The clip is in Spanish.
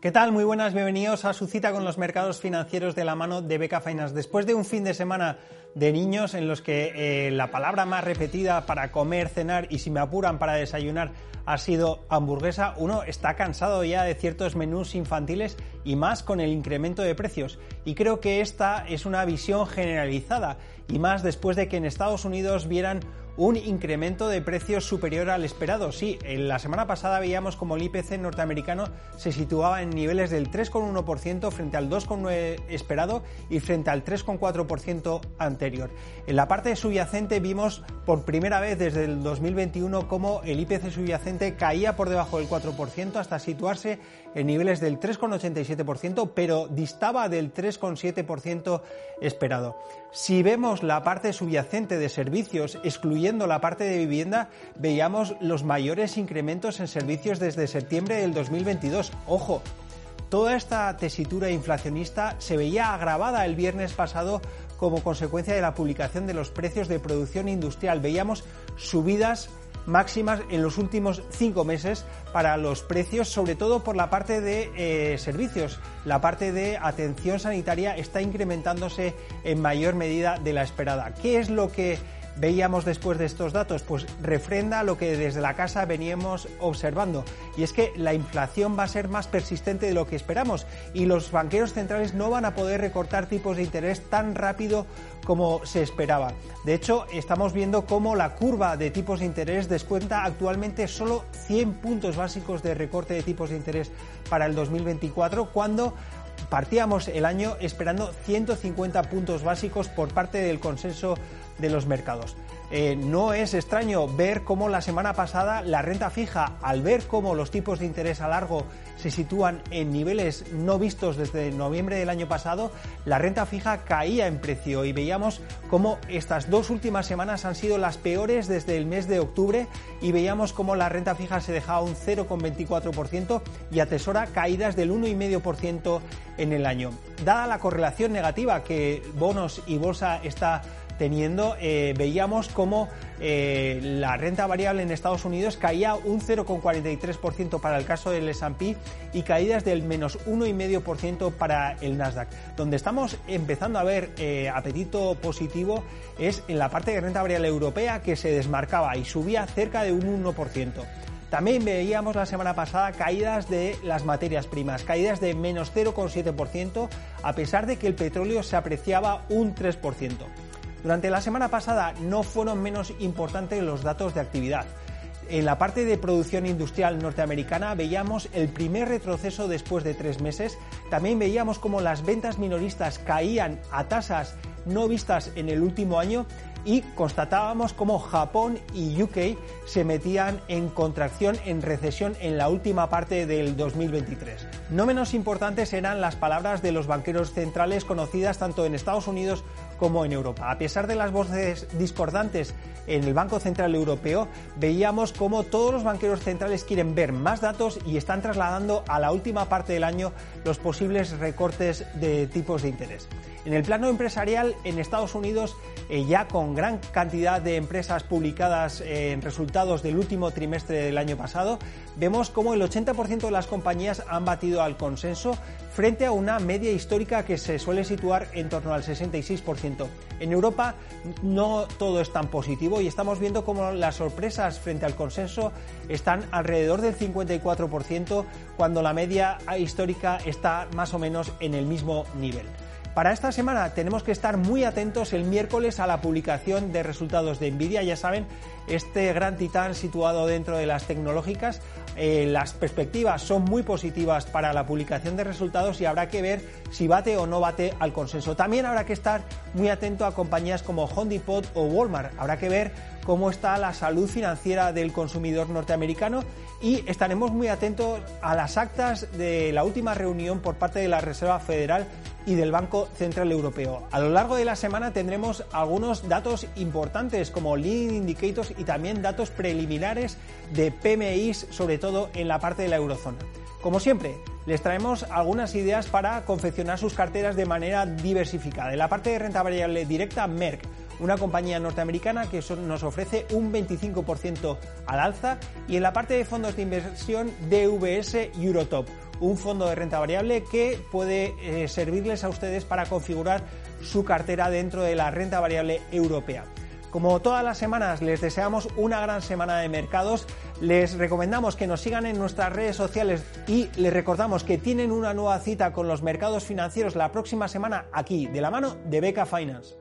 ¿Qué tal? Muy buenas, bienvenidos a su cita con los mercados financieros de la mano de Beca Finance. Después de un fin de semana de niños en los que eh, la palabra más repetida para comer, cenar y si me apuran para desayunar ha sido hamburguesa, uno está cansado ya de ciertos menús infantiles y más con el incremento de precios. Y creo que esta es una visión generalizada y más después de que en Estados Unidos vieran un incremento de precios superior al esperado. Sí, en la semana pasada veíamos como el IPC norteamericano se situaba en niveles del 3,1% frente al 2,9% esperado y frente al 3,4% anterior. En la parte subyacente vimos por primera vez desde el 2021 cómo el IPC subyacente caía por debajo del 4% hasta situarse en niveles del 3,87%, pero distaba del 3,7% esperado. Si vemos la parte subyacente de servicios, excluyendo la parte de vivienda, veíamos los mayores incrementos en servicios desde septiembre del 2022. Ojo, toda esta tesitura inflacionista se veía agravada el viernes pasado como consecuencia de la publicación de los precios de producción industrial. Veíamos subidas máximas en los últimos cinco meses para los precios, sobre todo por la parte de eh, servicios. La parte de atención sanitaria está incrementándose en mayor medida de la esperada. ¿Qué es lo que veíamos después de estos datos? Pues refrenda lo que desde la casa veníamos observando. Y es que la inflación va a ser más persistente de lo que esperamos y los banqueros centrales no van a poder recortar tipos de interés tan rápido como se esperaba. De hecho, estamos viendo cómo la curva de tipos de interés descuenta actualmente solo 100 puntos básicos de recorte de tipos de interés para el 2024, cuando partíamos el año esperando 150 puntos básicos por parte del consenso de los mercados. Eh, no es extraño ver cómo la semana pasada la renta fija, al ver cómo los tipos de interés a largo se sitúan en niveles no vistos desde noviembre del año pasado, la renta fija caía en precio y veíamos cómo estas dos últimas semanas han sido las peores desde el mes de octubre y veíamos cómo la renta fija se dejaba un 0,24% y atesora caídas del 1,5% en el año. Dada la correlación negativa que bonos y bolsa está teniendo, eh, veíamos cómo eh, la renta variable en Estados Unidos caía un 0,43% para el caso del S&P y caídas del menos 1,5% para el Nasdaq. Donde estamos empezando a ver eh, apetito positivo es en la parte de renta variable europea que se desmarcaba y subía cerca de un 1%. También veíamos la semana pasada caídas de las materias primas, caídas de menos 0,7%, a pesar de que el petróleo se apreciaba un 3%. Durante la semana pasada no fueron menos importantes los datos de actividad. En la parte de producción industrial norteamericana veíamos el primer retroceso después de tres meses. También veíamos cómo las ventas minoristas caían a tasas no vistas en el último año y constatábamos cómo Japón y UK se metían en contracción, en recesión en la última parte del 2023. No menos importantes eran las palabras de los banqueros centrales conocidas tanto en Estados Unidos como en Europa. A pesar de las voces discordantes en el Banco Central Europeo, veíamos cómo todos los banqueros centrales quieren ver más datos y están trasladando a la última parte del año los posibles recortes de tipos de interés. En el plano empresarial, en Estados Unidos, eh, ya con gran cantidad de empresas publicadas eh, en resultados del último trimestre del año pasado, vemos cómo el 80% de las compañías han batido al consenso frente a una media histórica que se suele situar en torno al 66%. En Europa no todo es tan positivo y estamos viendo cómo las sorpresas frente al consenso están alrededor del 54% cuando la media histórica está más o menos en el mismo nivel. Para esta semana tenemos que estar muy atentos el miércoles a la publicación de resultados de Nvidia. Ya saben, este gran titán situado dentro de las tecnológicas, eh, las perspectivas son muy positivas para la publicación de resultados y habrá que ver si bate o no bate al consenso. También habrá que estar muy atento a compañías como Home Depot o Walmart. Habrá que ver cómo está la salud financiera del consumidor norteamericano y estaremos muy atentos a las actas de la última reunión por parte de la Reserva Federal y del Banco Central Europeo. A lo largo de la semana tendremos algunos datos importantes como leading indicators y también datos preliminares de PMIs, sobre todo en la parte de la eurozona. Como siempre, les traemos algunas ideas para confeccionar sus carteras de manera diversificada. En la parte de renta variable directa, Merck una compañía norteamericana que nos ofrece un 25% al alza y en la parte de fondos de inversión DVS Eurotop, un fondo de renta variable que puede eh, servirles a ustedes para configurar su cartera dentro de la renta variable europea. Como todas las semanas, les deseamos una gran semana de mercados. Les recomendamos que nos sigan en nuestras redes sociales y les recordamos que tienen una nueva cita con los mercados financieros la próxima semana aquí, de la mano de Beca Finance.